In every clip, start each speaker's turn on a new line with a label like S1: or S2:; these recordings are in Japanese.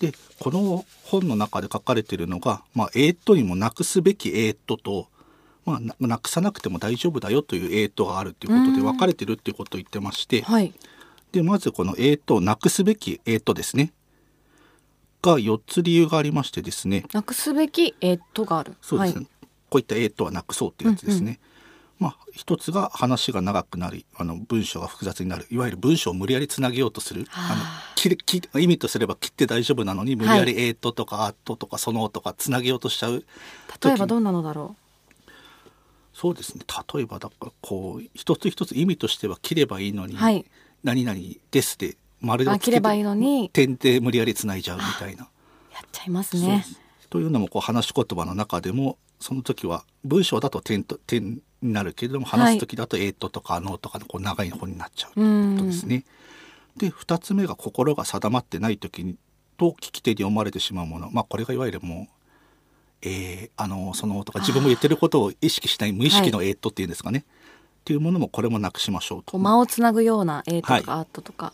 S1: でこの本の中で書かれているのが、まあ、えっとにもなくすべきえっとと、まあ、ななくさなくても大丈夫だよというえっとがあるということで
S2: うん
S1: 分かれてるっていうことを言ってまして、
S2: はい。
S1: でまずこのえっとをなくすべきえっとですねが4つ理由がありましてですね
S2: なくすべきえっとがある。
S1: そうですね、
S2: はい。
S1: こういったえっとはなくそうってやつですね。
S2: うん
S1: まあ一つが話が長くなりあの文章が複雑になる。いわゆる文章を無理やりつなげようとする。
S2: はあ
S1: あの切り切意味とすれば切って大丈夫なのに無理やり「エイト」とか「アット」とか「その」とかつなげようとしちゃう
S2: 例えばどんなのだろ
S1: そうですね。例えばだからこう一つ一つ意味としては切ればいいのに「
S2: はい。
S1: 何々です」で丸
S2: う。あ、切ればいいのに、
S1: 点で無理やりつないじゃうみたいな。
S2: やっちゃいますね。
S1: というのもこう話し言葉の中でもその時は文章だと点と点になるけれども話す時だと「えーと」とか「あの」とかのこう長い方になっちゃうと
S2: う
S1: いうこと
S2: ん。
S1: ですね。で2つ目が心が定まってない時にと聞き手に思われてしまうものまあこれがいわゆるもう「えーあのその」とか自分も言ってることを意識しない無意識の「えーと」っていうんですかね、っていうものもこれもなくしましょうと
S2: 間をつなぐようなえっと
S1: はい
S2: とかあっととか。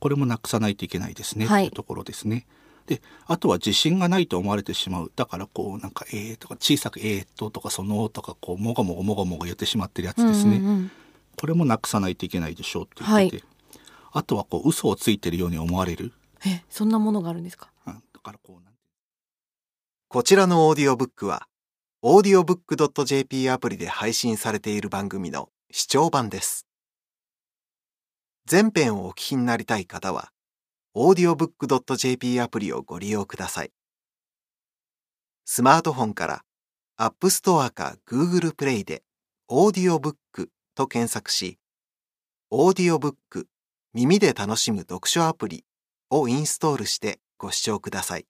S1: これもなくさないといけないですね、
S2: はい
S1: というところですね。であとは自信がないと思われてしまう。だからこうなんか「えー」とか小さく「えーと」とか「その」とかこうもごもごもごもご言ってしまってるやつですね、
S2: うんうんうん。
S1: これもなくさないといけないでしょうということで、
S2: はい。
S1: あとはこう嘘をついてるように思われる、
S2: え、そんなものがあるんですか？
S1: うん。だからこうなん
S3: こちらのオーディオブックは、audiobook.jp アプリで配信されている番組の視聴版です。全編をお聞きになりたい方は、audiobook.jp アプリをご利用ください。スマートフォンから App Store か Google Play で audiobook と検索し、audiobook 耳で楽しむ読書アプリをインストールしてご視聴ください。